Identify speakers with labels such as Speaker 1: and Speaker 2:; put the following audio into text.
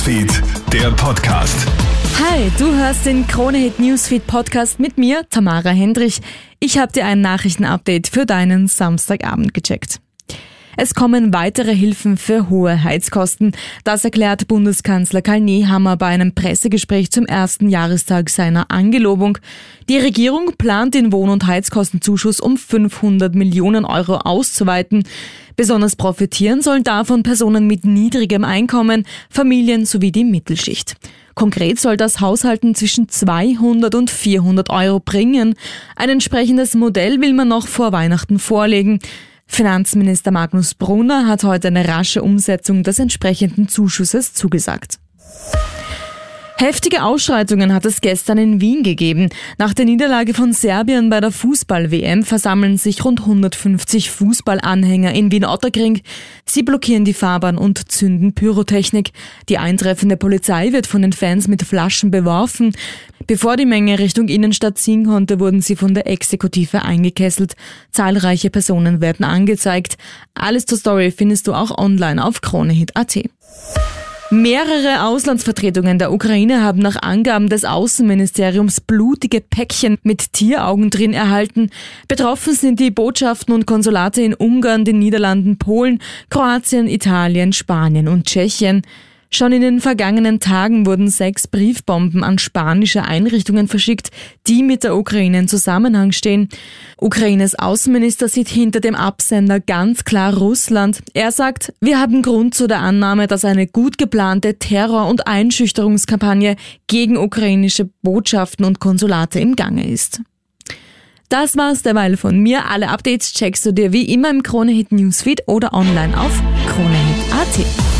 Speaker 1: Newsfeed, der Podcast.
Speaker 2: Hi, du hörst den Kronehit Newsfeed Podcast mit mir, Tamara Hendrich. Ich habe dir ein Nachrichtenupdate für deinen Samstagabend gecheckt. Es kommen weitere Hilfen für hohe Heizkosten. Das erklärt Bundeskanzler Karl Nehammer bei einem Pressegespräch zum ersten Jahrestag seiner Angelobung. Die Regierung plant den Wohn- und Heizkostenzuschuss um 500 Millionen Euro auszuweiten. Besonders profitieren sollen davon Personen mit niedrigem Einkommen, Familien sowie die Mittelschicht. Konkret soll das Haushalten zwischen 200 und 400 Euro bringen. Ein entsprechendes Modell will man noch vor Weihnachten vorlegen. Finanzminister Magnus Brunner hat heute eine rasche Umsetzung des entsprechenden Zuschusses zugesagt. Heftige Ausschreitungen hat es gestern in Wien gegeben. Nach der Niederlage von Serbien bei der Fußball-WM versammeln sich rund 150 Fußballanhänger in Wien-Otterkring. Sie blockieren die Fahrbahn und zünden Pyrotechnik. Die eintreffende Polizei wird von den Fans mit Flaschen beworfen. Bevor die Menge Richtung Innenstadt ziehen konnte, wurden sie von der Exekutive eingekesselt. Zahlreiche Personen werden angezeigt. Alles zur Story findest du auch online auf kronehit.at. Mehrere Auslandsvertretungen der Ukraine haben nach Angaben des Außenministeriums blutige Päckchen mit Tieraugen drin erhalten. Betroffen sind die Botschaften und Konsulate in Ungarn, den Niederlanden, Polen, Kroatien, Italien, Spanien und Tschechien. Schon in den vergangenen Tagen wurden sechs Briefbomben an spanische Einrichtungen verschickt, die mit der Ukraine in Zusammenhang stehen. Ukraines Außenminister sieht hinter dem Absender ganz klar Russland. Er sagt, wir haben Grund zu der Annahme, dass eine gut geplante Terror- und Einschüchterungskampagne gegen ukrainische Botschaften und Konsulate im Gange ist. Das war's derweil von mir. Alle Updates checkst du dir wie immer im Kronehit Newsfeed oder online auf kronehit.at.